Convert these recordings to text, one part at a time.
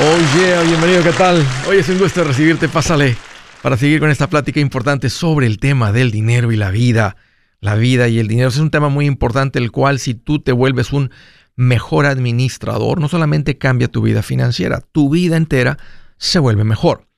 Oh yeah, bienvenido, ¿qué tal? Hoy es un gusto recibirte, pásale para seguir con esta plática importante sobre el tema del dinero y la vida. La vida y el dinero es un tema muy importante, el cual si tú te vuelves un mejor administrador, no solamente cambia tu vida financiera, tu vida entera se vuelve mejor.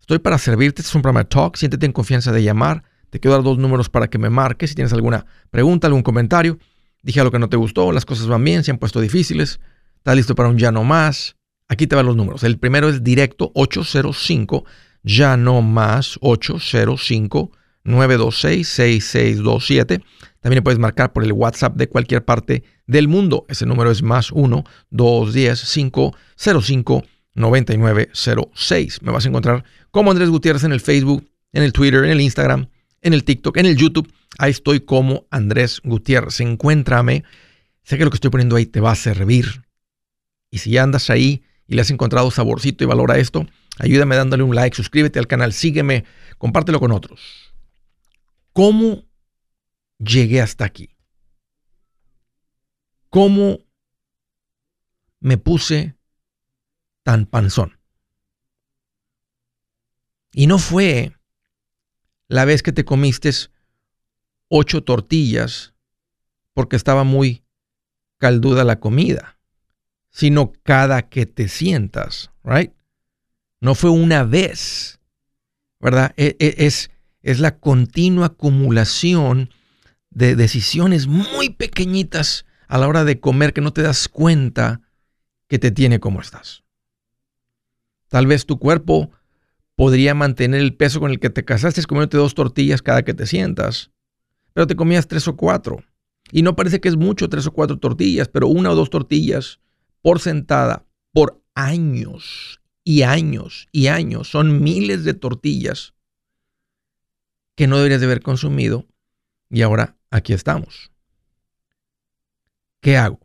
Estoy para servirte, este es un programa de talk, siéntete en confianza de llamar, te quiero dar dos números para que me marques si tienes alguna pregunta, algún comentario, dije algo que no te gustó, las cosas van bien, se han puesto difíciles, estás listo para un ya no más, Aquí te van los números. El primero es directo 805, ya no más 805 926 6627. También puedes marcar por el WhatsApp de cualquier parte del mundo. Ese número es más 1 210 505 9906. Me vas a encontrar como Andrés Gutiérrez en el Facebook, en el Twitter, en el Instagram, en el TikTok, en el YouTube. Ahí estoy como Andrés Gutiérrez. Encuéntrame. Sé que lo que estoy poniendo ahí te va a servir. Y si ya andas ahí, y le has encontrado saborcito y valor a esto, ayúdame dándole un like, suscríbete al canal, sígueme, compártelo con otros. ¿Cómo llegué hasta aquí? ¿Cómo me puse tan panzón? Y no fue la vez que te comiste ocho tortillas porque estaba muy calduda la comida sino cada que te sientas, right? No fue una vez, ¿verdad? E, e, es, es la continua acumulación de decisiones muy pequeñitas a la hora de comer que no te das cuenta que te tiene como estás. Tal vez tu cuerpo podría mantener el peso con el que te casaste comiéndote dos tortillas cada que te sientas, pero te comías tres o cuatro. Y no parece que es mucho tres o cuatro tortillas, pero una o dos tortillas por sentada por años y años y años. Son miles de tortillas que no deberías de haber consumido y ahora aquí estamos. ¿Qué hago?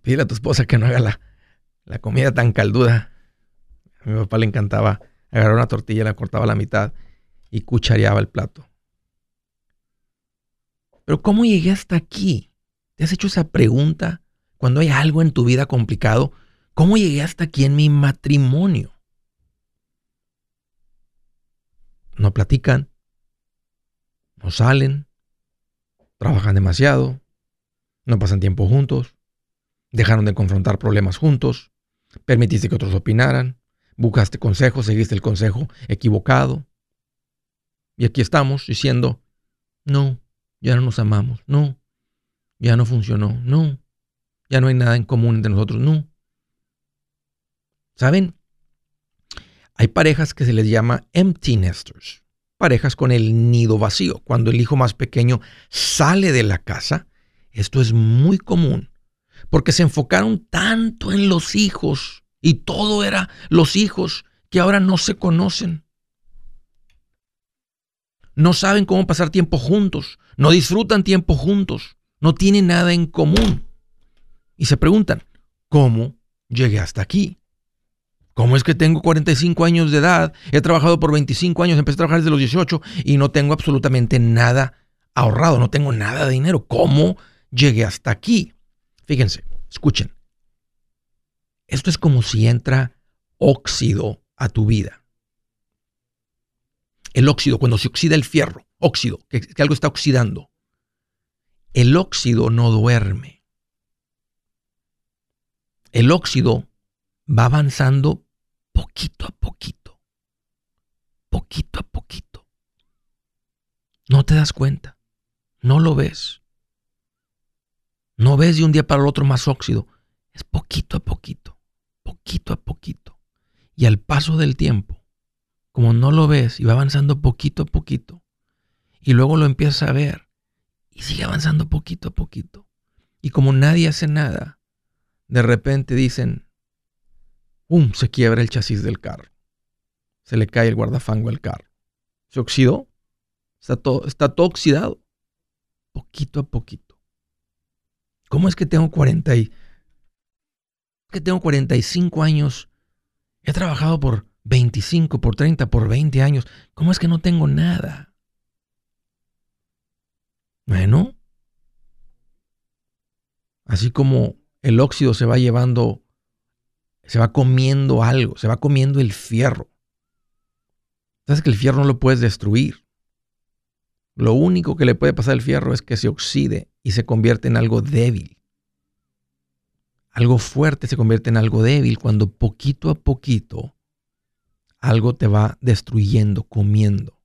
Pídele a tu esposa que no haga la, la comida tan calduda. A mi papá le encantaba agarrar una tortilla, la cortaba a la mitad y cuchareaba el plato. Pero ¿cómo llegué hasta aquí? ¿Te has hecho esa pregunta cuando hay algo en tu vida complicado? ¿Cómo llegué hasta aquí en mi matrimonio? No platican, no salen, trabajan demasiado, no pasan tiempo juntos, dejaron de confrontar problemas juntos, permitiste que otros opinaran, buscaste consejo, seguiste el consejo equivocado. Y aquí estamos diciendo, no, ya no nos amamos, no, ya no funcionó, no, ya no hay nada en común entre nosotros, no. ¿Saben? Hay parejas que se les llama empty nesters, parejas con el nido vacío. Cuando el hijo más pequeño sale de la casa, esto es muy común, porque se enfocaron tanto en los hijos y todo era los hijos que ahora no se conocen. No saben cómo pasar tiempo juntos, no disfrutan tiempo juntos no tienen nada en común. Y se preguntan, ¿cómo llegué hasta aquí? ¿Cómo es que tengo 45 años de edad? He trabajado por 25 años, empecé a trabajar desde los 18 y no tengo absolutamente nada ahorrado, no tengo nada de dinero. ¿Cómo llegué hasta aquí? Fíjense, escuchen. Esto es como si entra óxido a tu vida. El óxido, cuando se oxida el fierro, óxido, que, que algo está oxidando el óxido no duerme. El óxido va avanzando poquito a poquito, poquito a poquito. No te das cuenta, no lo ves. No ves de un día para el otro más óxido. Es poquito a poquito, poquito a poquito. Y al paso del tiempo, como no lo ves y va avanzando poquito a poquito, y luego lo empiezas a ver y sigue avanzando poquito a poquito. Y como nadie hace nada, de repente dicen, ¡um! Se quiebra el chasis del carro. Se le cae el guardafango al carro. Se oxidó. Está todo, está todo oxidado. Poquito a poquito. ¿Cómo es que tengo 40 y, que tengo 45 años? He trabajado por 25, por 30, por 20 años. ¿Cómo es que no tengo nada? Bueno, así como el óxido se va llevando se va comiendo algo, se va comiendo el fierro. Sabes que el fierro no lo puedes destruir. Lo único que le puede pasar al fierro es que se oxide y se convierte en algo débil. Algo fuerte se convierte en algo débil cuando poquito a poquito algo te va destruyendo, comiendo.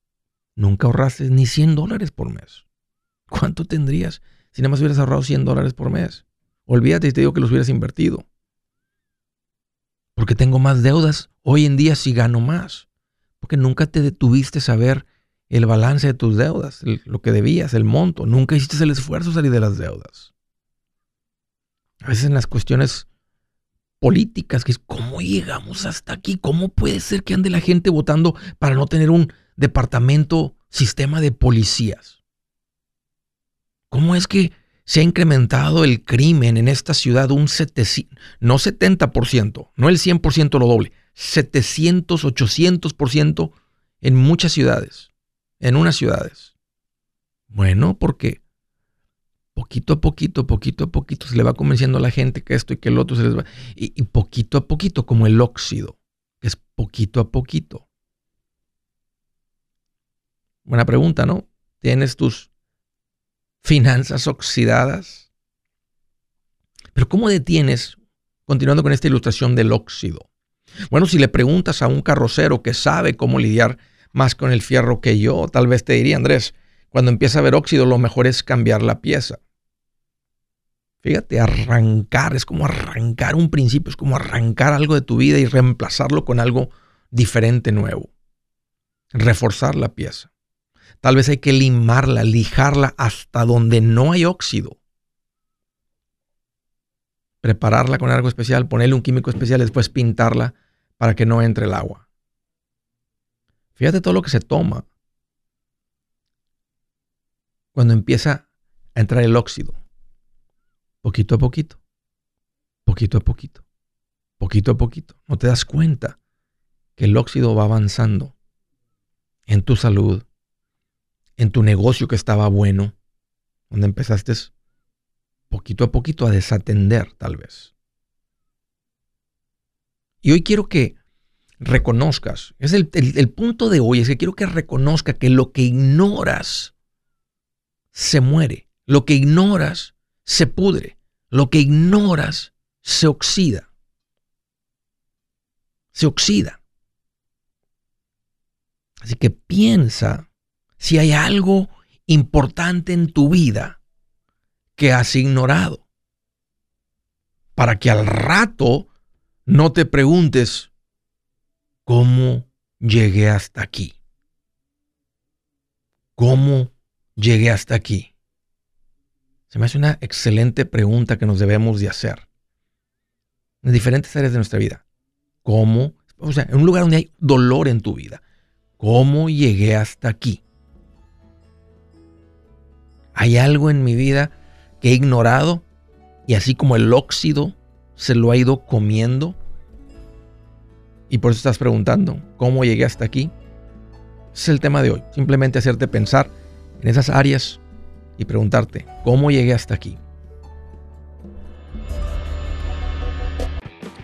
Nunca ahorraste ni 100 dólares por mes. ¿Cuánto tendrías si nada más hubieras ahorrado 100 dólares por mes? Olvídate y te digo que los hubieras invertido. Porque tengo más deudas hoy en día si gano más. Porque nunca te detuviste a saber el balance de tus deudas, lo que debías, el monto. Nunca hiciste el esfuerzo de salir de las deudas. A veces en las cuestiones políticas, que es cómo llegamos hasta aquí, cómo puede ser que ande la gente votando para no tener un departamento, sistema de policías. ¿Cómo es que se ha incrementado el crimen en esta ciudad un 700, no 70%, no el 100% lo doble, 700, 800% en muchas ciudades, en unas ciudades. Bueno, porque poquito a poquito, poquito a poquito se le va convenciendo a la gente que esto y que el otro se les va. Y, poquito a poquito, como el óxido, que es poquito a poquito. Buena pregunta, ¿no? ¿Tienes tus finanzas oxidadas? Pero ¿cómo detienes, continuando con esta ilustración del óxido? Bueno, si le preguntas a un carrocero que sabe cómo lidiar más con el fierro que yo, tal vez te diría, Andrés, cuando empieza a haber óxido, lo mejor es cambiar la pieza. Fíjate, arrancar, es como arrancar un principio, es como arrancar algo de tu vida y reemplazarlo con algo diferente, nuevo. Reforzar la pieza. Tal vez hay que limarla, lijarla hasta donde no hay óxido. Prepararla con algo especial, ponerle un químico especial, después pintarla para que no entre el agua. Fíjate todo lo que se toma cuando empieza a entrar el óxido poquito a poquito, poquito a poquito, poquito a poquito. No te das cuenta que el óxido va avanzando en tu salud, en tu negocio que estaba bueno, donde empezaste poquito a poquito a desatender tal vez. Y hoy quiero que reconozcas, es el, el punto de hoy, es que quiero que reconozca que lo que ignoras se muere, lo que ignoras se pudre. Lo que ignoras se oxida. Se oxida. Así que piensa si hay algo importante en tu vida que has ignorado. Para que al rato no te preguntes, ¿cómo llegué hasta aquí? ¿Cómo llegué hasta aquí? Se me hace una excelente pregunta que nos debemos de hacer. En diferentes áreas de nuestra vida. ¿Cómo? O sea, en un lugar donde hay dolor en tu vida. ¿Cómo llegué hasta aquí? ¿Hay algo en mi vida que he ignorado y así como el óxido se lo ha ido comiendo? Y por eso estás preguntando, ¿cómo llegué hasta aquí? Es el tema de hoy. Simplemente hacerte pensar en esas áreas y preguntarte, ¿cómo llegué hasta aquí?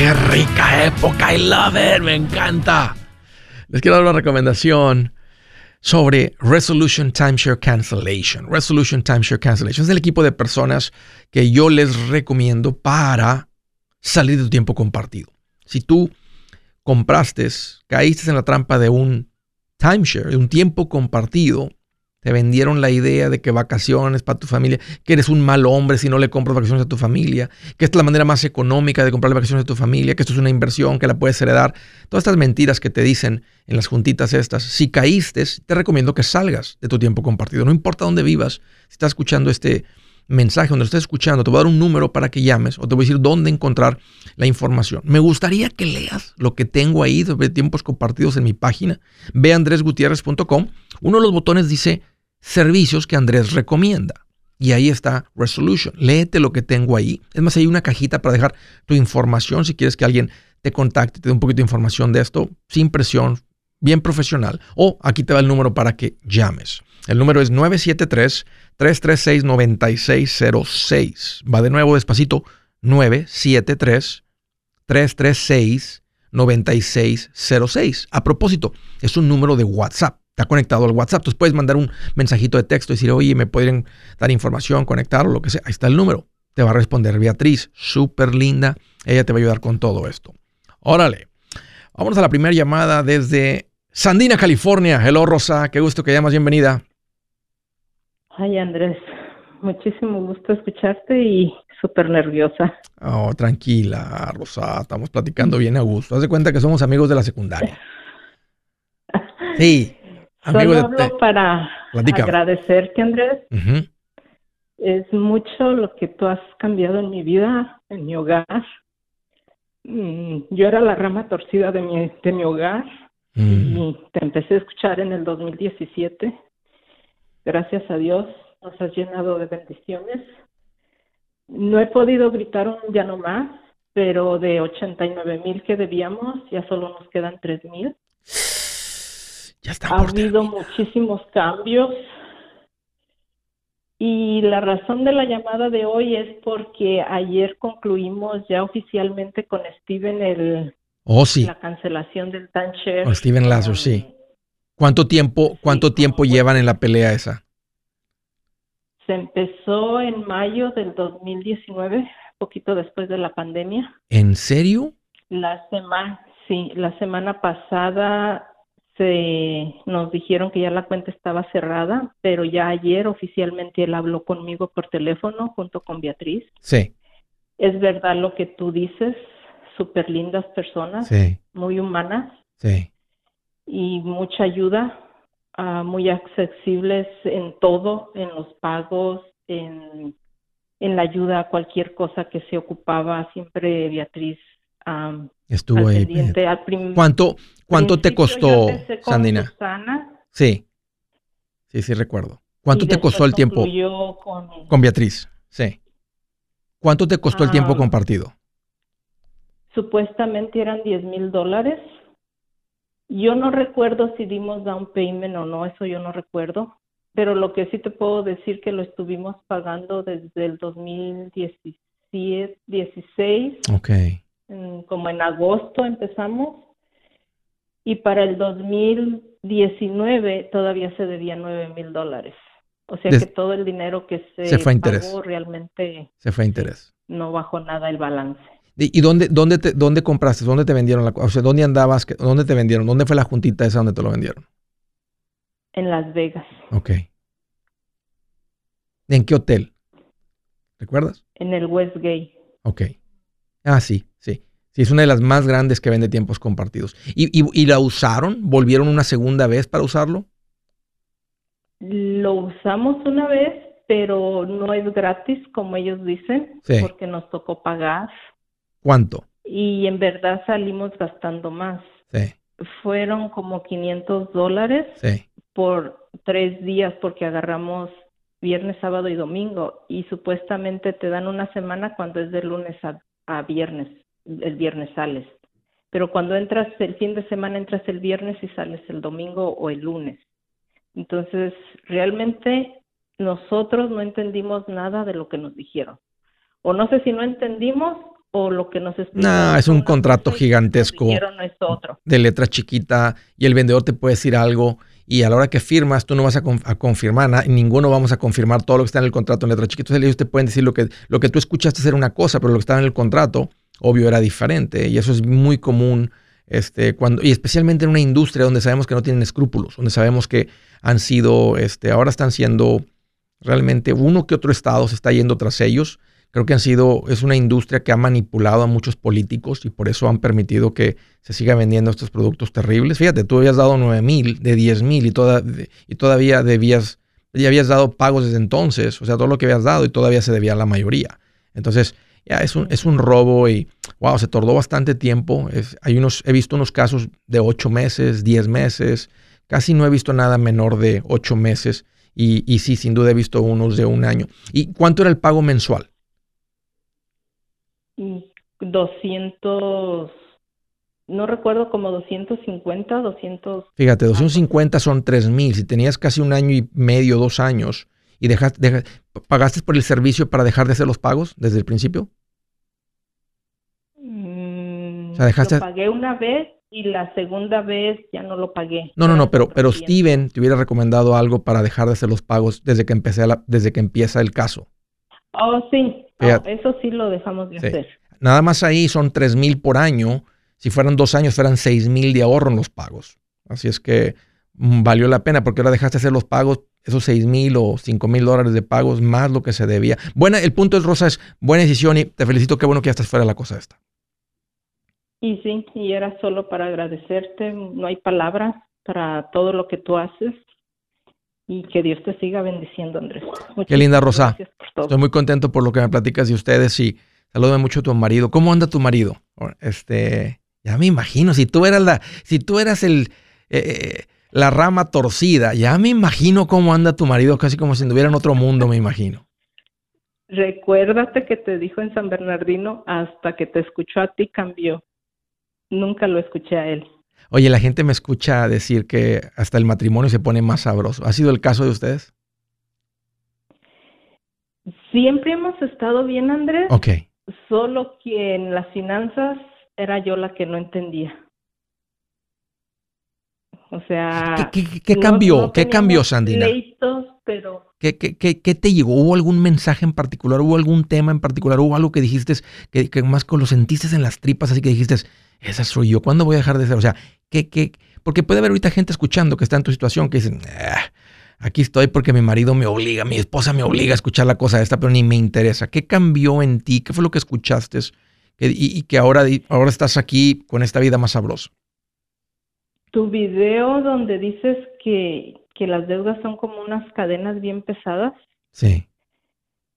¡Qué rica época! I love it, me encanta. Les quiero dar una recomendación sobre Resolution Timeshare Cancellation. Resolution Timeshare Cancellation es el equipo de personas que yo les recomiendo para salir de tu tiempo compartido. Si tú compraste, caíste en la trampa de un timeshare, de un tiempo compartido, te vendieron la idea de que vacaciones para tu familia, que eres un mal hombre si no le compras vacaciones a tu familia, que esta es la manera más económica de comprar vacaciones a tu familia, que esto es una inversión, que la puedes heredar. Todas estas mentiras que te dicen en las juntitas estas. Si caíste, te recomiendo que salgas de tu tiempo compartido. No importa dónde vivas, si estás escuchando este mensaje, donde lo estés escuchando, te voy a dar un número para que llames o te voy a decir dónde encontrar la información. Me gustaría que leas lo que tengo ahí sobre tiempos compartidos en mi página. Ve andresgutierrez.com. Uno de los botones dice servicios que Andrés recomienda. Y ahí está Resolution. Léete lo que tengo ahí. Es más, hay una cajita para dejar tu información si quieres que alguien te contacte, te dé un poquito de información de esto, sin presión, bien profesional. O aquí te va el número para que llames. El número es 973-336-9606. Va de nuevo despacito. 973-336-9606. A propósito, es un número de WhatsApp está conectado al WhatsApp. Entonces puedes mandar un mensajito de texto y decir, oye, me pueden dar información, conectar o lo que sea. Ahí está el número. Te va a responder Beatriz, súper linda. Ella te va a ayudar con todo esto. Órale. Vamos a la primera llamada desde Sandina, California. Hello, Rosa. Qué gusto que llamas. Bienvenida. Ay, Andrés. Muchísimo gusto escucharte y súper nerviosa. Oh, tranquila, Rosa. Estamos platicando bien a gusto. Haz de cuenta que somos amigos de la secundaria. Sí, Solo hablo para agradecerte, Andrés. Es mucho lo que tú has cambiado en mi vida, en mi hogar. Mm, yo era la rama torcida de mi, de mi hogar mm. y te empecé a escuchar en el 2017. Gracias a Dios nos has llenado de bendiciones. No he podido gritar un ya no más, pero de 89 mil que debíamos, ya solo nos quedan 3 mil ha habido muchísimos cambios. Y la razón de la llamada de hoy es porque ayer concluimos ya oficialmente con Steven el oh, sí. la cancelación del timeshare. Con Steven Lazar, sí. ¿Cuánto tiempo, cuánto tiempo llevan en la pelea esa? Se empezó en mayo del 2019, poquito después de la pandemia. ¿En serio? La semana, sí, la semana pasada nos dijeron que ya la cuenta estaba cerrada, pero ya ayer oficialmente él habló conmigo por teléfono junto con Beatriz. Sí. Es verdad lo que tú dices, súper lindas personas, muy humanas. Sí. Y mucha ayuda, uh, muy accesibles en todo, en los pagos, en, en la ayuda a cualquier cosa que se ocupaba. Siempre Beatriz Estuvo ahí. ¿Cuánto, cuánto te costó, Sandina? Sí. Sí, sí recuerdo. ¿Cuánto te costó el tiempo? Con... Beatriz, sí. ¿Cuánto te costó el tiempo ah. compartido? Supuestamente eran 10 mil dólares. Yo no recuerdo si dimos down payment o no, eso yo no recuerdo. Pero lo que sí te puedo decir que lo estuvimos pagando desde el 2017, 16. Ok como en agosto empezamos y para el 2000 2019 todavía se debía 9 mil dólares. O sea que todo el dinero que se, fue pagó realmente se fue a interés. No bajó nada el balance. ¿Y dónde, dónde, te, dónde compraste? ¿Dónde te vendieron? La, o sea, ¿dónde andabas? ¿Dónde te vendieron? ¿Dónde fue la juntita esa donde te lo vendieron? En Las Vegas. Ok. ¿En qué hotel? ¿Recuerdas? En el Westgate. Ok. Ah, sí, sí. Sí, es una de las más grandes que vende tiempos compartidos. ¿Y, y, la usaron? ¿Volvieron una segunda vez para usarlo? Lo usamos una vez, pero no es gratis, como ellos dicen, porque nos tocó pagar. ¿Cuánto? Y en verdad salimos gastando más. Sí. Fueron como 500 dólares por tres días porque agarramos viernes, sábado y domingo y supuestamente te dan una semana cuando es de lunes a, viernes, el viernes sales. Pero cuando entras el fin de semana entras el viernes y sales el domingo o el lunes. Entonces, realmente nosotros no entendimos nada de lo que nos dijeron. O no sé si no entendimos o lo que nos No, es un contrato gigantesco de letra chiquita y el vendedor te puede decir algo y a la hora que firmas tú no vas a, confirmar nada, ninguno vamos a confirmar todo lo que está en el contrato en letra chiquita. Entonces ellos te pueden decir lo que, lo que tú escuchaste era una cosa, pero lo que estaba en el contrato, obvio, era diferente y eso es muy común. Este, cuando, y especialmente en una industria donde sabemos que no tienen escrúpulos, donde sabemos que han sido, este, ahora están siendo realmente uno que otro estado se está yendo tras ellos Creo que han sido, es una industria que ha manipulado a muchos políticos y por eso han permitido que se siga vendiendo estos productos terribles. Fíjate, tú habías dado 9 mil de 10 mil y, toda, y todavía debías, ya habías dado pagos desde entonces, o sea, todo lo que habías dado y todavía se debía la mayoría. Entonces, ya es un, es un robo y, wow, se tardó bastante tiempo. hay unos, he visto unos casos de 8 meses, 10 meses, casi no he visto nada menor de 8 meses. Y, y sí, sin duda he visto unos de un año. ¿Y cuánto era el pago mensual? 200, no recuerdo como 250, 200. Fíjate, 250 son 3 mil. Si tenías casi un año y medio, dos años, y dejaste, ¿pagaste por el servicio para dejar de hacer los pagos desde el principio? Mm, lo pagué una vez y la segunda vez ya no lo pagué. No, no, no, pero, pero Steven te hubiera recomendado algo para dejar de hacer los pagos desde que, empecé desde que empieza el caso. Oh, sí, oh, eso sí lo dejamos de hacer. Nada más ahí son 3 mil por año. Si fueran dos años, fueran 6 mil de ahorro en los pagos. Así es que mm, valió la pena porque ahora dejaste hacer los pagos, esos 6 mil o 5 mil dólares de pagos más lo que se debía. Buena, el punto es, Rosa, es buena decisión y te felicito. Qué bueno que ya estás fuera de la cosa esta. Y sí, y era solo para agradecerte. No hay palabras para todo lo que tú haces y que Dios te siga bendiciendo, Andrés. Qué linda, Rosa. Estoy muy contento por lo que me platicas de ustedes y salúdame mucho a tu marido. ¿Cómo anda tu marido? Este, ya me imagino, si tú eras la, si tú eras el, eh, eh, la rama torcida, ya me imagino cómo anda tu marido, casi como si anduviera en otro mundo, me imagino. Recuérdate que te dijo en San Bernardino, hasta que te escuchó a ti cambió. Nunca lo escuché a él. Oye, la gente me escucha decir que hasta el matrimonio se pone más sabroso. ¿Ha sido el caso de ustedes? Siempre hemos estado bien, Andrés. Ok. Solo que en las finanzas era yo la que no entendía. O sea... ¿Qué, cambió? ¿Qué cambió, Sandina? pero... ¿Qué, qué, qué, te llegó? ¿Hubo algún mensaje en particular? ¿Hubo algún tema en particular? ¿Hubo algo que dijiste que, que más lo sentiste en las tripas? Así que dijiste, esa soy yo. ¿Cuándo voy a dejar de ser? O sea, ¿qué, qué? Porque puede haber ahorita gente escuchando que está en tu situación que dicen, ah, aquí estoy porque mi marido me obliga, mi esposa me obliga a escuchar la cosa esta, pero ni me interesa. ¿Qué cambió en ti? ¿Qué fue lo que escuchaste y, y, que ahora, ahora estás aquí con esta vida más sabrosa? Tu video donde dices que, que las deudas son como unas cadenas bien pesadas. Sí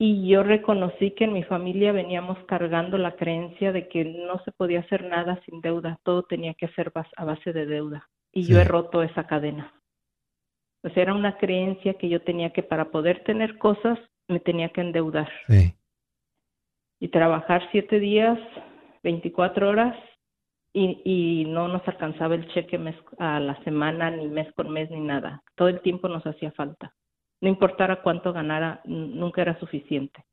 y yo reconocí que en mi familia veníamos cargando la creencia de que no se podía hacer nada sin deuda, todo tenía que ser a base de deuda y yo he roto esa cadena. O sea, era una creencia que yo tenía que para poder tener cosas me tenía que endeudar. Sí. Y trabajar siete días, 24 horas y, y no nos alcanzaba el cheque mes, a la semana, ni mes con mes, ni nada. Todo el tiempo nos hacía falta no importara cuánto ganara, nunca era suficiente.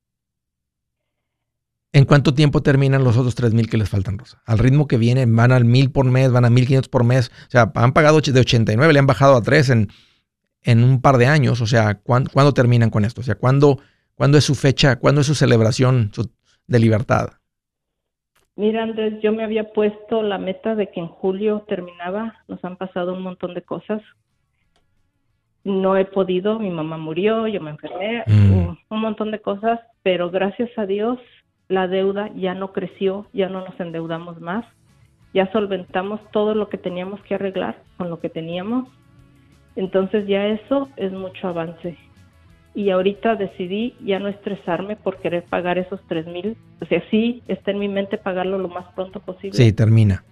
¿En cuánto tiempo terminan los otros 3 mil que les faltan, Rosa? Al ritmo que vienen, van al mil por mes, van a 1500 por mes. O sea, han pagado de 89, le han bajado a 3 en, en un par de años. O sea, ¿cuándo, terminan con esto? O sea, ¿cuándo, ¿cuándo, es su fecha? ¿Cuándo es su celebración de libertad? Mira, Andrés, yo me había puesto la meta de que en julio terminaba. Nos han pasado un montón de cosas. No he podido, mi mamá murió, yo me enfermé, mm. un montón de cosas, pero gracias a Dios la deuda ya no creció, ya no nos endeudamos más, ya solventamos todo lo que teníamos que arreglar con lo que teníamos. Entonces ya eso es mucho avance. Y ahorita decidí ya no estresarme por querer pagar esos tres mil. O sea, sí, está en mi mente pagarlo lo más pronto posible. Sí, termina.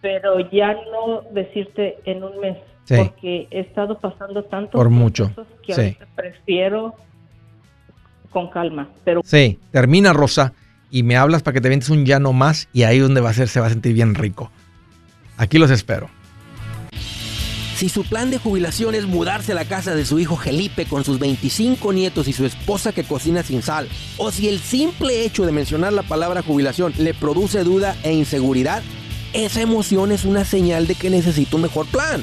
Pero ya no decirte en un mes, porque he estado pasando tanto por mucho que prefiero con calma. Pero... Sí, termina Rosa y me hablas para que te ventes un llano más y ahí donde va a ser se va a sentir bien rico. Aquí los espero. Si su plan de jubilación es mudarse a la casa de su hijo Felipe con sus 25 nietos y su esposa que cocina sin sal, o si el simple hecho de mencionar la palabra jubilación le produce duda e inseguridad, esa emoción es una señal de que necesita un mejor plan.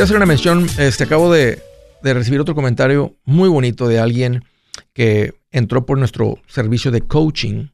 Quiero hacer una mención. Este, acabo de, recibir otro comentario muy bonito de alguien que entró por nuestro servicio de coaching.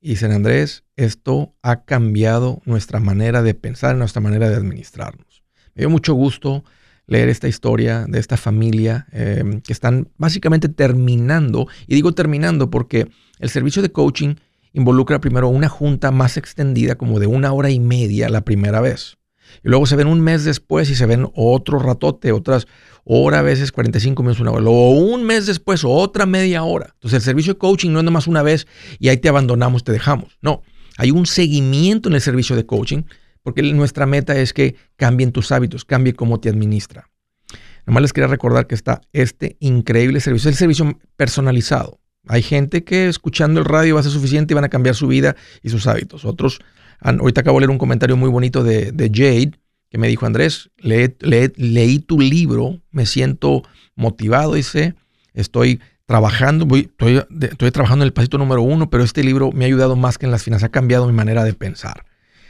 Y dice, Andrés, esto ha cambiado nuestra manera de pensar, nuestra manera de administrarnos. Me dio mucho gusto leer esta historia de esta familia em, que están básicamente terminando. Y digo terminando porque el servicio de coaching involucra primero una junta más extendida, como de una hora y media la primera vez. Y luego se ven un mes después y se ven otro ratote, otras hora, a veces 45 minutos, una hora. Luego un mes después, otra media hora. Entonces el servicio de coaching no es nomás una vez y ahí te abandonamos, te dejamos. No, hay un seguimiento en el servicio de coaching porque nuestra meta es que cambien tus hábitos, cambie cómo te administra. Nomás les quería recordar que está este increíble servicio, el servicio personalizado. Hay gente que escuchando el radio va a ser suficiente y van a cambiar su vida y sus hábitos. Otros, ahorita acabo de leer un comentario muy bonito de, Jade que me dijo, Andrés, leí tu libro, me siento motivado, dice, estoy trabajando, voy, estoy, estoy, trabajando en el pasito número uno, pero este libro me ha ayudado más que en las finanzas, ha cambiado mi manera de pensar.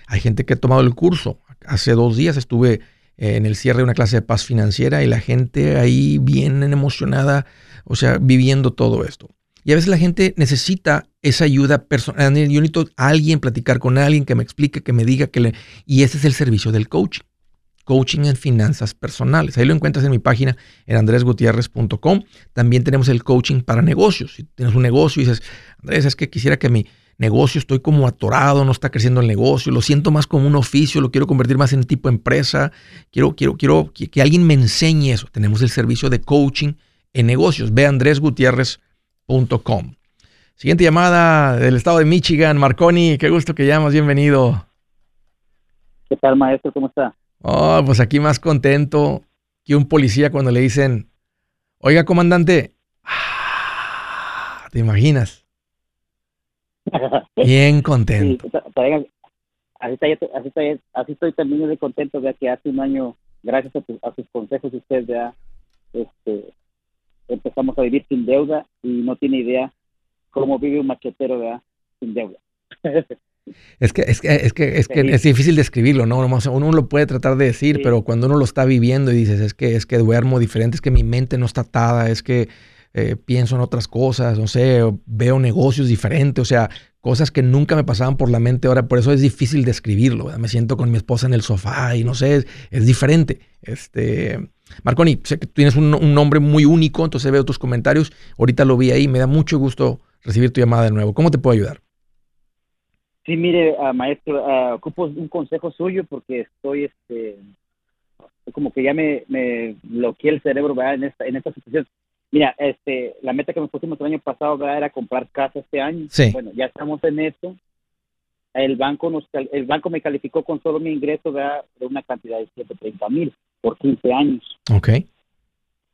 Hay gente que ha tomado el curso. Hace dos días estuve en el cierre de una clase de paz financiera y la gente ahí bien emocionada, o sea, viviendo todo esto. Y a veces la gente necesita esa ayuda personal. Yo necesito a alguien, platicar con alguien que me explique, que me diga que le... Y ese es el servicio del coaching. Coaching en finanzas personales. Ahí lo encuentras en mi página en andresgutierrez.com. También tenemos el coaching para negocios. Si tienes un negocio y dices, Andrés, es que quisiera que mi negocio estoy como atorado, no está creciendo el negocio, lo siento más como un oficio, lo quiero convertir más en tipo empresa. Quiero, quiero, quiero que, que alguien me enseñe eso. Tenemos el servicio de coaching en negocios. Ve a Andrés Gutiérrez Siguiente llamada del estado de Michigan. Marconi, qué gusto que llamas, bienvenido. ¿Qué tal, maestro? ¿Cómo está? Oh, pues aquí más contento que un policía cuando le dicen, oiga, comandante, ah, ¿te imaginas? Bien contento. así, estoy, también de contento, de que hace un año, gracias a, sus consejos, usted ya este, empezamos a vivir sin deuda y no tiene idea cómo vive un machetero sin deuda. Es que es que es que es, que es difícil describirlo, ¿no? Uno lo puede tratar de decir, pero cuando uno lo está viviendo y dices, es que es que duermo diferente, es que mi mente no está atada, es que eh, pienso en otras cosas, no sé, veo negocios diferentes, o sea, cosas que nunca me pasaban por la mente ahora, por eso es difícil describirlo. Me siento con mi esposa en el sofá y no sé, es, diferente. Este, Marconi, sé que tienes un, nombre muy único, entonces veo tus comentarios. Ahorita lo vi ahí, me da mucho gusto recibir tu llamada de nuevo. ¿Cómo te puedo ayudar? Sí, mire, uh, maestro, uh, ocupo un consejo suyo porque estoy, este, como que ya me, me bloqueé el cerebro ¿verdad? en esta, en esta situación. Mira, este, la meta que nos pusimos el año pasado era comprar casa este año. Sí. Bueno, ya estamos en eso. El banco nos, el banco me calificó con solo mi ingreso de una cantidad de 130 mil por 15 años. Ok.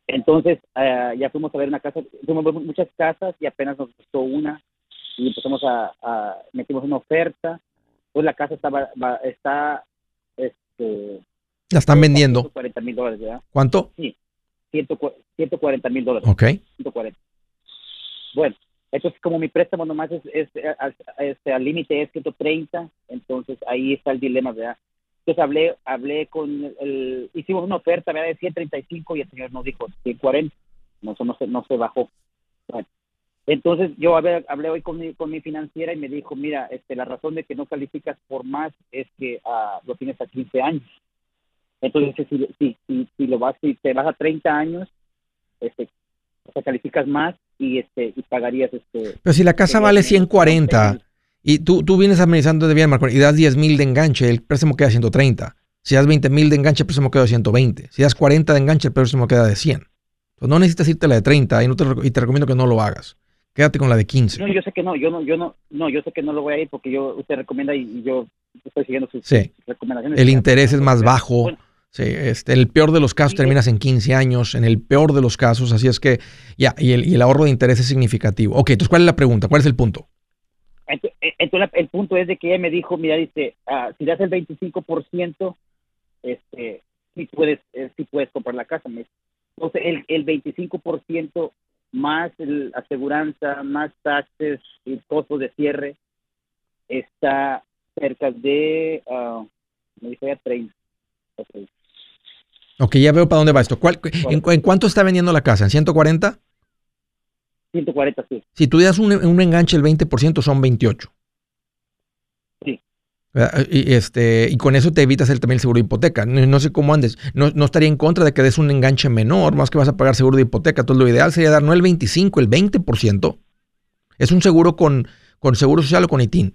Entonces, eh, ya fuimos a ver una casa, fuimos a ver muchas casas y apenas nos gustó una y empezamos a, a metimos una oferta. Pues la casa estaba, está, este... La están vendiendo. 40 mil dólares, ¿verdad? ¿Cuánto? Sí. 140 mil dólares. Ok. 140. Bueno, es como mi préstamo nomás es, es, este, al límite es 130, entonces ahí está el dilema, ¿verdad? Entonces hablé, hablé con el, hicimos una oferta, ¿verdad? De 135 y el señor nos dijo 140, no, no, se, no se bajó. Bueno, entonces yo hablé, hablé hoy con mi, con mi financiera y me dijo, mira, este, la razón de que no calificas por más es que uh, lo tienes a 15 años. Entonces, si, si, si, si, lo vas, si te vas a 30 años, este, te calificas más y este y pagarías este. Pero si la casa vale 140 y tú, tú vienes administrando de bien, Marco, y das 10 mil de enganche, el préstamo queda 130. Si das 20 mil de enganche, el préstamo queda 120. Si das 40 de enganche, el préstamo queda de 100. Entonces no necesitas irte a la de 30 y, no te, y te recomiendo que no lo hagas. Quédate con la de 15. No, yo sé que no, yo no, yo no, no, yo sé que no lo voy a ir porque yo usted recomienda y, yo estoy siguiendo sus, recomendaciones. El interés es más bajo. Sí, este, en el peor de los casos terminas en 15 años, en el peor de los casos, así es que ya, y, el, y el ahorro de interés es significativo. Ok, entonces, ¿cuál es la pregunta? ¿Cuál es el punto? Entonces, eh, el punto es de que ella me dijo, mira, dice, uh, si das el 25%, este, sí puedes, eh, sí puedes comprar la casa. Entonces, el, el 25% más la aseguranza, más taxes y costos de cierre, está cerca de, uh, me dijo ya 30. Ok, ya veo para dónde va esto. en, cuánto está vendiendo la casa? ¿En 140? 140, sí. Si tú das un, un enganche el 20%, son 28. Sí. Y, este, y con eso te evitas el, también el seguro de hipoteca. No, sé cómo andes. No, no, estaría en contra de que des un enganche menor, más que vas a pagar seguro de hipoteca. Entonces, lo ideal sería dar no el 25, el 20%. Es un seguro con, con seguro social o con ITIN.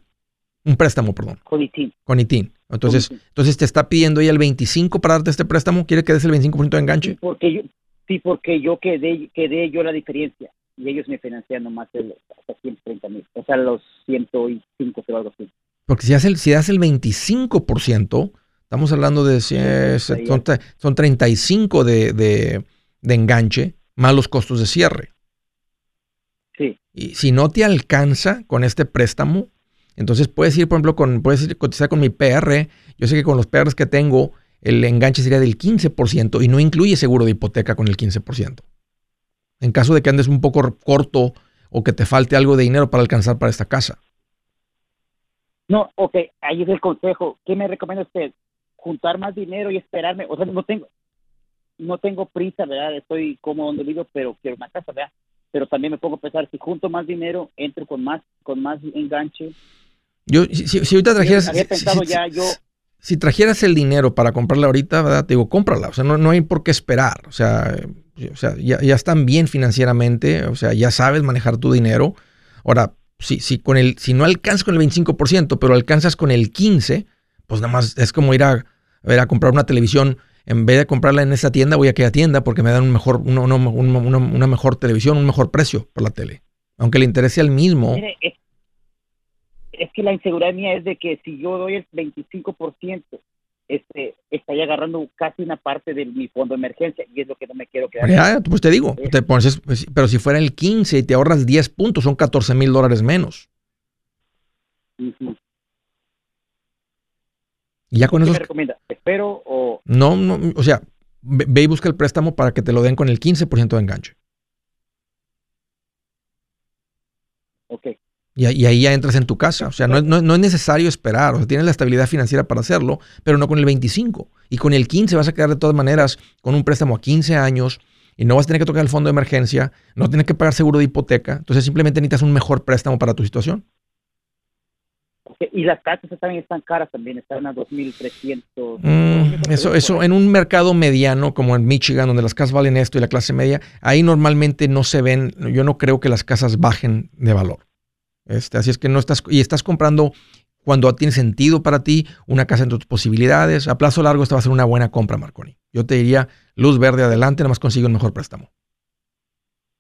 Un préstamo, perdón. Con ITIN. Con ITIN. Entonces, entonces te está pidiendo ella el 25 para darte este préstamo. ¿Quiere que des el 25% de enganche? Sí, porque yo, sí, porque yo quedé, quedé yo la diferencia y ellos me financian nomás el, hasta 130 mil, o sea, los 105 o algo así. Porque si das el, si das el 25%, estamos hablando de son, son 35 de, de, de enganche más los costos de cierre. Sí. Y si no te alcanza con este préstamo, entonces puedes ir, por ejemplo, con, puedes ir, cotizar con mi PR. Yo sé que con los PRs que tengo, el enganche sería del 15% y no incluye seguro de hipoteca con el 15%. En caso de que andes un poco corto o que te falte algo de dinero para alcanzar para esta casa. No, ok, ahí es el consejo. ¿Qué me recomienda usted? Juntar más dinero y esperarme. O sea, no tengo, no tengo prisa, ¿verdad? Estoy cómodo donde vivo, pero quiero una casa, ¿verdad? Pero también me pongo a pensar, si junto más dinero, entro con más, con más enganche yo, si, ahorita trajeras. si, trajeras el dinero para comprarla ahorita, ¿verdad? Te digo, cómprala. O sea, no, hay por qué esperar. O sea, o sea ya, están bien financieramente. O sea, ya sabes manejar tu dinero. Ahora, si, si, con el, si no alcanzas con el 25%, pero alcanzas con el 15%, pues nada más es como ir a, ver, a comprar una televisión. En vez de comprarla en esa tienda, voy a aquella tienda porque me dan un mejor, una, una, una, mejor televisión, un mejor precio por la tele. Aunque el interés sea el mismo que la inseguridad mía es de que si yo doy el 25%, este, estaría agarrando casi una parte de mi fondo de emergencia y es lo que no me quiero quedar. Ya, pues te digo, te pones, pues, pero si fuera el 15 y te ahorras 10 puntos, son 14 mil dólares menos. Y ya con ¿Qué eso. me recomienda? ¿Espero o.? No, no, o sea, ve, y busca el préstamo para que te lo den con el 15% de enganche. Ok. Y, ahí ya entras en tu casa. O sea, no, no, es necesario esperar. O sea, tienes la estabilidad financiera para hacerlo, pero no con el 25. Y con el 15 vas a quedar de todas maneras con un préstamo a 15 años y no vas a tener que tocar el fondo de emergencia, no tienes que pagar seguro de hipoteca. Entonces simplemente necesitas un mejor préstamo para tu situación. Y las casas también están caras también, están a 2.300. Mm, eso, eso en un mercado mediano como en Michigan, donde las casas valen esto y la clase media, ahí normalmente no se ven, yo no creo que las casas bajen de valor. Este, así es que no estás, y estás comprando cuando tiene sentido para ti, una casa en tus posibilidades. A plazo largo, esta va a ser una buena compra, Marconi. Yo te diría, luz verde adelante, nada más consigue un mejor préstamo.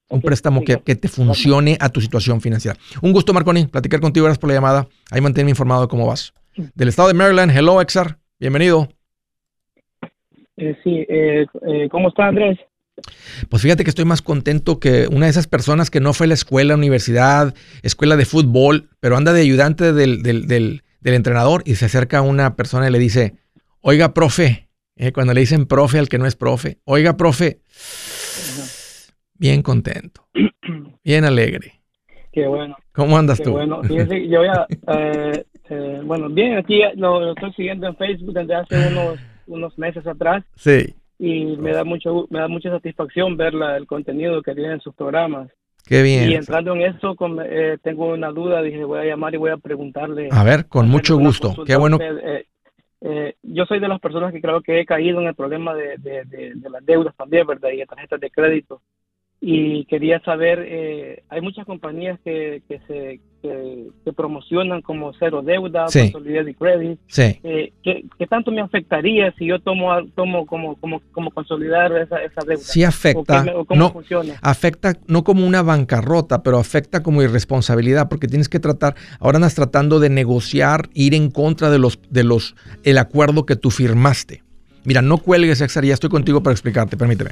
Un préstamo que, te funcione a tu situación financiera. Un gusto, Marconi, platicar contigo. Gracias por la llamada. Ahí manténme informado de cómo vas. Del estado de Maryland, hello, Exar. Bienvenido. Eh, sí, eh, eh, ¿cómo está, Andrés? Pues fíjate que estoy más contento que una de esas personas que no fue a la escuela, universidad, escuela de fútbol, pero anda de ayudante del, del, entrenador y se acerca a una persona y le dice, oiga, profe, eh, cuando le dicen profe al que no es profe, oiga, profe, bien contento, bien alegre. Qué bueno. ¿Cómo andas tú? Bueno, fíjese, yo ya, eh, eh, bueno, bien, aquí lo, lo, estoy siguiendo en Facebook desde hace unos, unos meses atrás. Sí y me da mucho me da mucha satisfacción ver el contenido que tienen sus programas. Qué bien. Y entrando en eso, eh, tengo una duda, dije, voy a llamar y voy a preguntarle. A ver, con mucho gusto. Qué bueno. Eh, eh, yo soy de las personas que creo que he caído en el problema de, de, de las deudas también, ¿verdad? Y de tarjetas de crédito y quería saber, eh, hay muchas compañías que, que se que, promocionan como cero deuda, sí. consolidar y credit. Sí. Eh, ¿qué, tanto me afectaría si yo tomo tomo como como, como consolidar esa, esa deuda? Sí afecta. ¿Cómo no, funciona? Afecta no como una bancarrota, pero afecta como irresponsabilidad, porque tienes que tratar, ahora andas tratando de negociar, ir en contra de los de los el acuerdo que tú firmaste. Mira, no cuelgues, Exar, ya estoy contigo para explicarte, permíteme.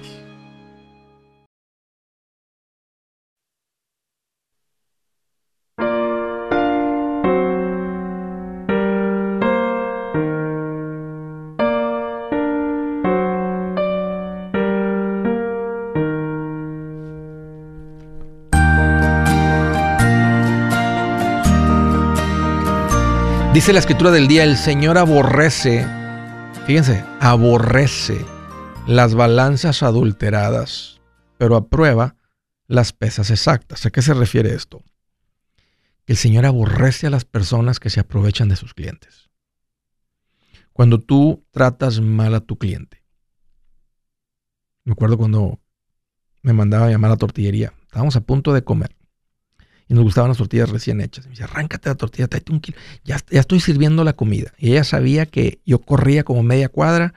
Dice la escritura del día, el Señor aborrece, fíjense, aborrece las balanzas adulteradas, pero aprueba las pesas exactas. ¿A qué se refiere esto? Que el Señor aborrece a las personas que se aprovechan de sus clientes. Cuando tú tratas mal a tu cliente. Me acuerdo cuando me mandaba a llamar a la tortillería. Estábamos a punto de comer y nos gustaban las tortillas recién hechas. me dice, arráncate la tortilla, tráete un kilo. Ya, ya estoy sirviendo la comida. Y ella sabía que yo corría como media cuadra,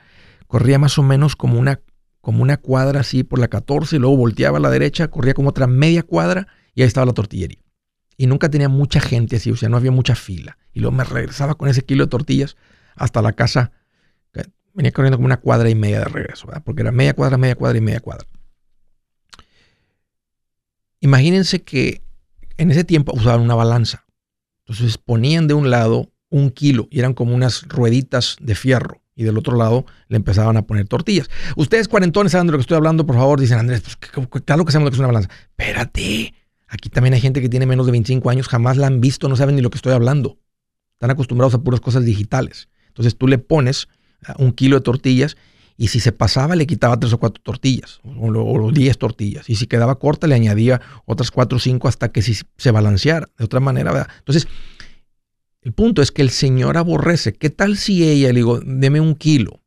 corría más o menos como una, como una cuadra así por la 14, y luego volteaba a la derecha, corría como otra media cuadra y ahí estaba la tortillería. Y nunca tenía mucha gente así, o sea, no había mucha fila. Y luego me regresaba con ese kilo de tortillas hasta la casa. Venía corriendo como una cuadra y media de regreso, ¿verdad? porque era media cuadra, media cuadra y media cuadra. Imagínense que en ese tiempo usaban una balanza. Entonces ponían de un lado un kilo y eran como unas rueditas de fierro. Y del otro lado le empezaban a poner tortillas. Ustedes cuarentones saben de lo que estoy hablando, por favor, dicen Andrés, pues claro que sabemos lo que es una balanza. Espérate, aquí también hay gente que tiene menos de 25 años, jamás la han visto, no saben ni lo que estoy hablando. Están acostumbrados a puras cosas digitales. Entonces tú le pones ah, un kilo de tortillas y si se pasaba le quitaba tres o cuatro tortillas o, diez tortillas. Y si quedaba corta le añadía otras cuatro o cinco hasta que se balanceara de otra manera. ¿verdad? Entonces, El punto es que el Señor aborrece. ¿Qué tal si ella le digo, deme un kilo?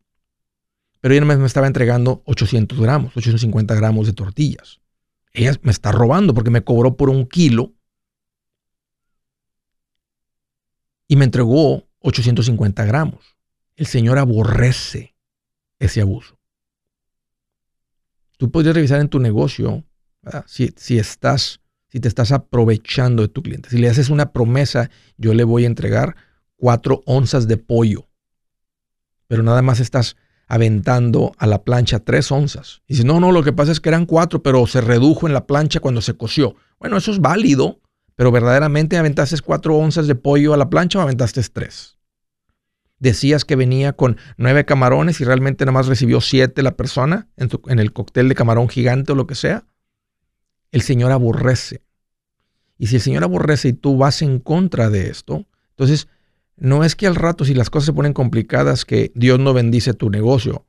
Pero ella me estaba entregando 800 gramos, 850 gramos de tortillas. Ella me está robando porque me cobró por un kilo y me entregó 850 gramos. El Señor aborrece ese abuso. Tú podrías revisar en tu negocio si, si, estás, si te estás aprovechando de tu cliente. Si le haces una promesa, yo le voy a entregar cuatro onzas de pollo, pero nada más estás aventando a la plancha tres onzas. Y si no, no, lo que pasa es que eran cuatro, pero se redujo en la plancha cuando se coció. Bueno, eso es válido, pero verdaderamente aventaste cuatro onzas de pollo a la plancha o aventaste tres. Decías que venía con nueve camarones y realmente nada más recibió siete la persona en, el cóctel de camarón gigante o lo que sea. El Señor aborrece. Y si el Señor aborrece y tú vas en contra de esto, entonces no es que al rato, si las cosas se ponen complicadas, que Dios no bendice tu negocio.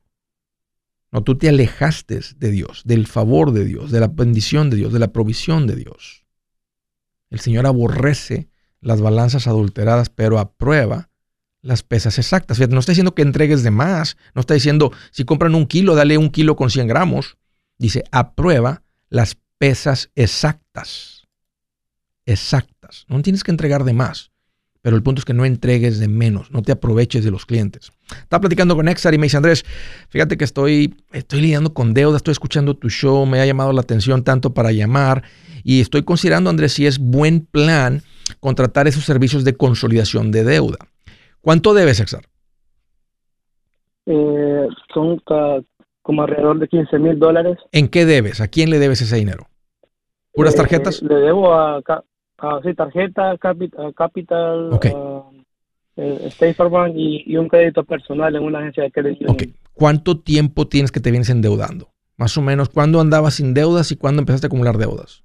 No, tú te alejaste de Dios, del favor de Dios, de la bendición de Dios, de la provisión de Dios. El Señor aborrece las balanzas adulteradas, pero aprueba las pesas exactas. Fíjate, no está diciendo que entregues de más, no está diciendo si compran un kilo, dale un kilo con 100 gramos. Dice, aprueba las pesas exactas. Exactas. No tienes que entregar de más. Pero el punto es que no entregues de menos, no te aproveches de los clientes. Estaba platicando con Exar y me dice, Andrés, fíjate que estoy, estoy lidiando con deuda, estoy escuchando tu show, me ha llamado la atención tanto para llamar y estoy considerando, Andrés, si es buen plan contratar esos servicios de consolidación de deuda. ¿Cuánto debes, Exar? Eh, son como alrededor de 15 mil dólares. ¿En qué debes? ¿A quién le debes ese dinero? ¿Puras eh, tarjetas? le debo a, sí, tarjeta, Capital, ah, eh, State Farm y, un crédito personal en una agencia de crédito. ¿Cuánto tiempo tienes que te vienes endeudando? Más o menos, ¿cuándo andabas sin deudas y cuándo empezaste a acumular deudas?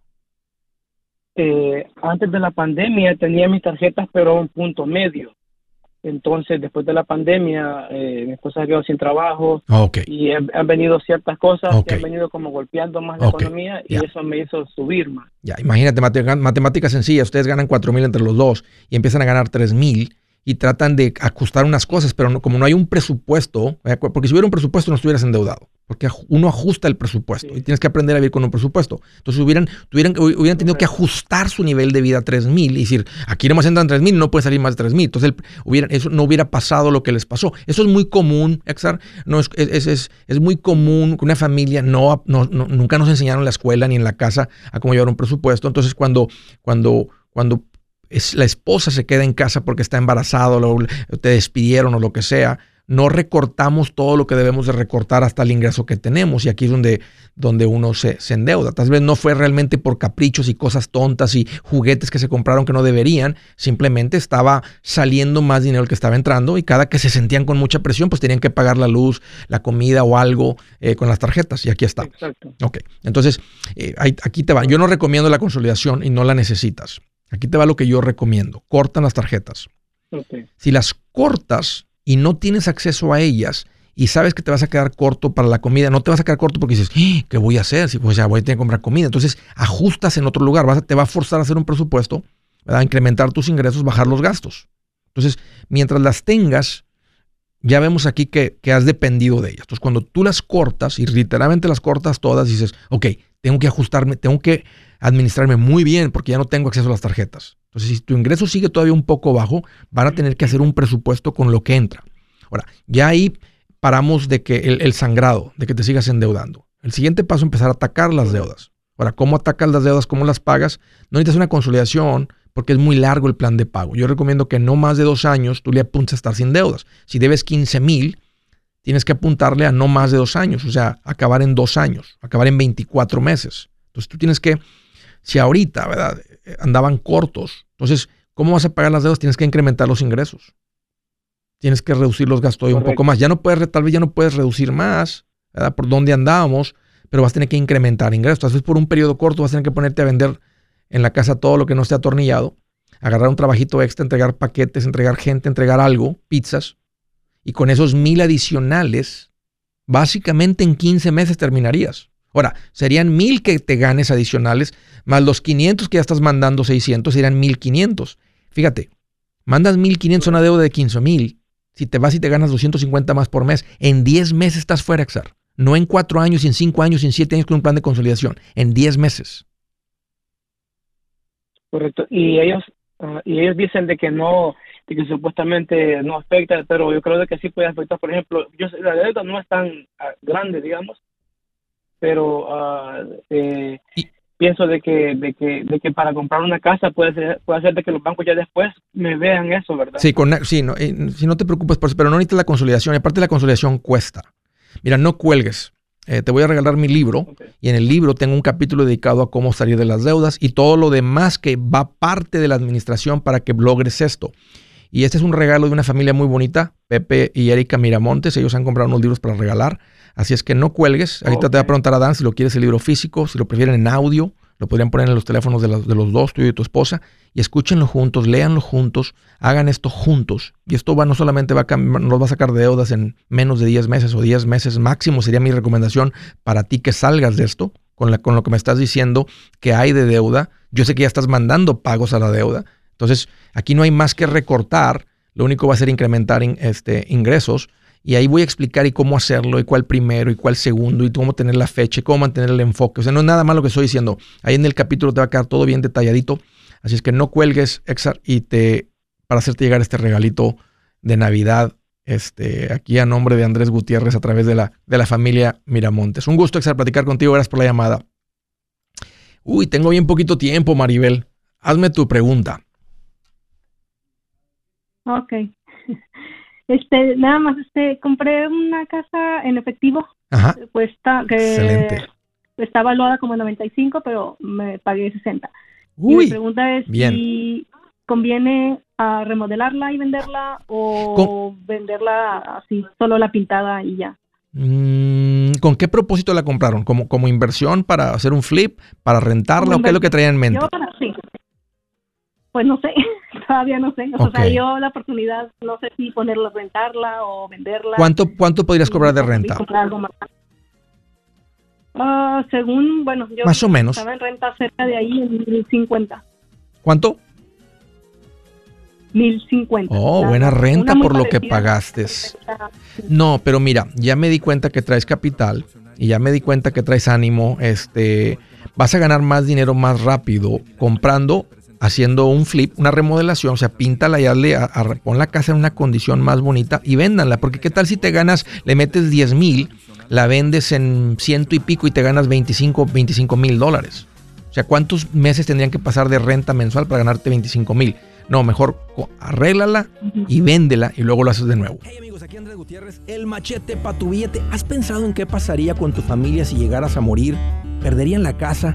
Eh, antes de la pandemia tenía mis tarjetas, pero a un punto medio. Entonces, después de la pandemia, eh, mi esposa ha quedado sin trabajo ah, y han, venido ciertas cosas que han venido como golpeando más la economía y eso me hizo subir más. Ya, imagínate, matemáticas sencillas, ustedes ganan 4 mil entre los dos y empiezan a ganar 3 mil y tratan de ajustar unas cosas, pero como no hay un presupuesto, porque si hubiera un presupuesto no estuvieras endeudado, porque uno ajusta el presupuesto y tienes que aprender a vivir con un presupuesto. Entonces hubieran, tuvieran, hubieran tenido que ajustar su nivel de vida a 3 mil y decir, aquí no más entran 3 mil, no puede salir más de 3 mil. Entonces hubieran, eso no hubiera pasado lo que les pasó. Eso es muy común, Exar, no es, es, es, es muy común que una familia no, no, nunca nos enseñaron en la escuela ni en la casa a cómo llevar un presupuesto. Entonces cuando, cuando, cuando es, la esposa se queda en casa porque está embarazado, o te despidieron o lo que sea, no recortamos todo lo que debemos de recortar hasta el ingreso que tenemos y aquí es donde, donde uno se, se, endeuda. Tal vez no fue realmente por caprichos y cosas tontas y juguetes que se compraron que no deberían, simplemente estaba saliendo más dinero que estaba entrando y cada que se sentían con mucha presión pues tenían que pagar la luz, la comida o algo eh, con las tarjetas y aquí está. Exacto. Ok, entonces eh, aquí te va. Yo no recomiendo la consolidación y no la necesitas. Aquí te va lo que yo recomiendo. Cortan las tarjetas. Si las cortas y no tienes acceso a ellas y sabes que te vas a quedar corto para la comida, no te vas a quedar corto porque dices, ¡Ah! ¿qué voy a hacer? Si pues ya voy a tener que comprar comida. Entonces ajustas en otro lugar, vas te va a forzar a hacer un presupuesto, a incrementar tus ingresos, bajar los gastos. Entonces, mientras las tengas, ya vemos aquí que, que, has dependido de ellas. Entonces, cuando tú las cortas y literalmente las cortas todas, dices, ok, tengo que ajustarme, tengo que administrarme muy bien porque ya no tengo acceso a las tarjetas. Entonces, si tu ingreso sigue todavía un poco bajo, van a tener que hacer un presupuesto con lo que entra. Ahora, ya ahí paramos de que el, sangrado, de que te sigas endeudando. El siguiente paso es empezar a atacar las deudas. Ahora, ¿cómo atacas las deudas? ¿Cómo las pagas? No necesitas una consolidación porque es muy largo el plan de pago. Yo recomiendo que no más de dos años tú le apuntes a estar sin deudas. Si debes 15 mil, tienes que apuntarle a no más de dos años, o sea, acabar en dos años, acabar en 24 meses. Entonces tú tienes que si ahorita, ¿verdad? Andaban cortos. Entonces, ¿cómo vas a pagar las deudas? Tienes que incrementar los ingresos. Tienes que reducir los gastos un poco más. Ya no puedes, tal vez ya no puedes reducir más, ¿verdad? Por dónde andábamos, pero vas a tener que incrementar ingresos. Entonces, por un periodo corto vas a tener que ponerte a vender en la casa todo lo que no esté atornillado, agarrar un trabajito extra, entregar paquetes, entregar gente, entregar algo, pizzas, y con esos mil adicionales, básicamente en 15 meses terminarías. Ahora, serían mil que te ganes adicionales, más los 500 que ya estás mandando 600, serían 1500. Fíjate, Mandas 1.500 a una deuda de 15.000. Si te vas y te ganas 250 más por mes, en 10 meses estás fuera, Exar. No en 4 años, en 5 años, en 7 años con un plan de consolidación. En 10 meses. Correcto. Y ellos, ah, y ellos dicen de que no, de que supuestamente no afecta, pero yo creo que sí puede afectar. Por ejemplo, yo la deuda no es tan ah, grande, digamos, pero uh, eh, pienso de que, de que, de que para comprar una casa puede ser, puede ser de que los bancos ya después me vean eso, ¿verdad? Sí, con, sí no, si no te preocupes por eso, pero no necesitas la consolidación. Aparte la consolidación cuesta. Mira, no cuelgues. Eh, te voy a regalar mi libro y en el libro tengo un capítulo dedicado a cómo salir de las deudas y todo lo demás que va parte de la administración para que logres esto. Y este es un regalo de una familia muy bonita, Pepe y Erika Miramontes. Ellos han comprado unos libros para regalar. Así es que no cuelgues. Ahorita te voy a preguntar a Dan si lo quieres el libro físico, si lo prefieren en audio. Lo podrían poner en los teléfonos de, de los dos, tú y tu esposa. Y escúchenlo juntos, léanlo juntos, hagan esto juntos. Y esto va no solamente va a, nos va a sacar de deudas en menos de 10 meses o 10 meses máximo, sería mi recomendación para ti que salgas de esto, con, la, con lo que me estás diciendo que hay de deuda. Yo sé que ya estás mandando pagos a la deuda. Entonces, aquí no hay más que recortar. Lo único va a ser incrementar este, ingresos y ahí voy a explicar y cómo hacerlo, y cuál primero, y cuál segundo, y cómo tener la fecha, y cómo mantener el enfoque. O sea, no es nada más lo que estoy diciendo. Ahí en el capítulo te va a quedar todo bien detalladito. Así es que no cuelgues, Exar, y te, para hacerte llegar este regalito de Navidad, este, aquí a nombre de Andrés Gutiérrez a través de la, de la familia Miramontes. Un gusto, Exar, platicar contigo. Gracias por la llamada. Uy, tengo bien poquito tiempo, Maribel. Hazme tu pregunta. Ok. Este, nada más, este, compré una casa en efectivo. Ajá. Está, que Excelente. está valuada como 95, pero me pagué 60. Uy, y mi pregunta es si conviene a remodelarla y venderla o venderla así, solo la pintada y ya. Mm, ¿Con qué propósito la compraron? ¿Como, como inversión para hacer un flip? ¿Para rentarla? ¿O qué es lo que traían en mente? Yo, sí. Pues no sé. todavía no sé. O sea, yo la oportunidad, no sé si ponerla, rentarla o venderla. ¿Cuánto, cuánto podrías cobrar de renta? Uh, según, bueno, yo más o menos. estaba en renta cerca de ahí en 1050. ¿Cuánto? 1050. Oh, buena renta por lo que pagaste. No, pero mira, ya me di cuenta que traes capital y ya me di cuenta que traes ánimo, este, vas a ganar más dinero más rápido comprando haciendo un flip, una remodelación, o sea, píntala y hazle, a, pon la casa en una condición más bonita y véndanla, porque qué tal si te ganas, le metes 10 mil, la vendes en ciento y pico y te ganas 25, 25 mil dólares. O sea, ¿cuántos meses tendrían que pasar de renta mensual para ganarte 25 mil? No, mejor arréglala y véndela y luego lo haces de nuevo. Hey amigos, aquí Andrés Gutiérrez, el machete para tu billete. ¿Has pensado en qué pasaría con tu familia si llegaras a morir? ¿Perderían la casa?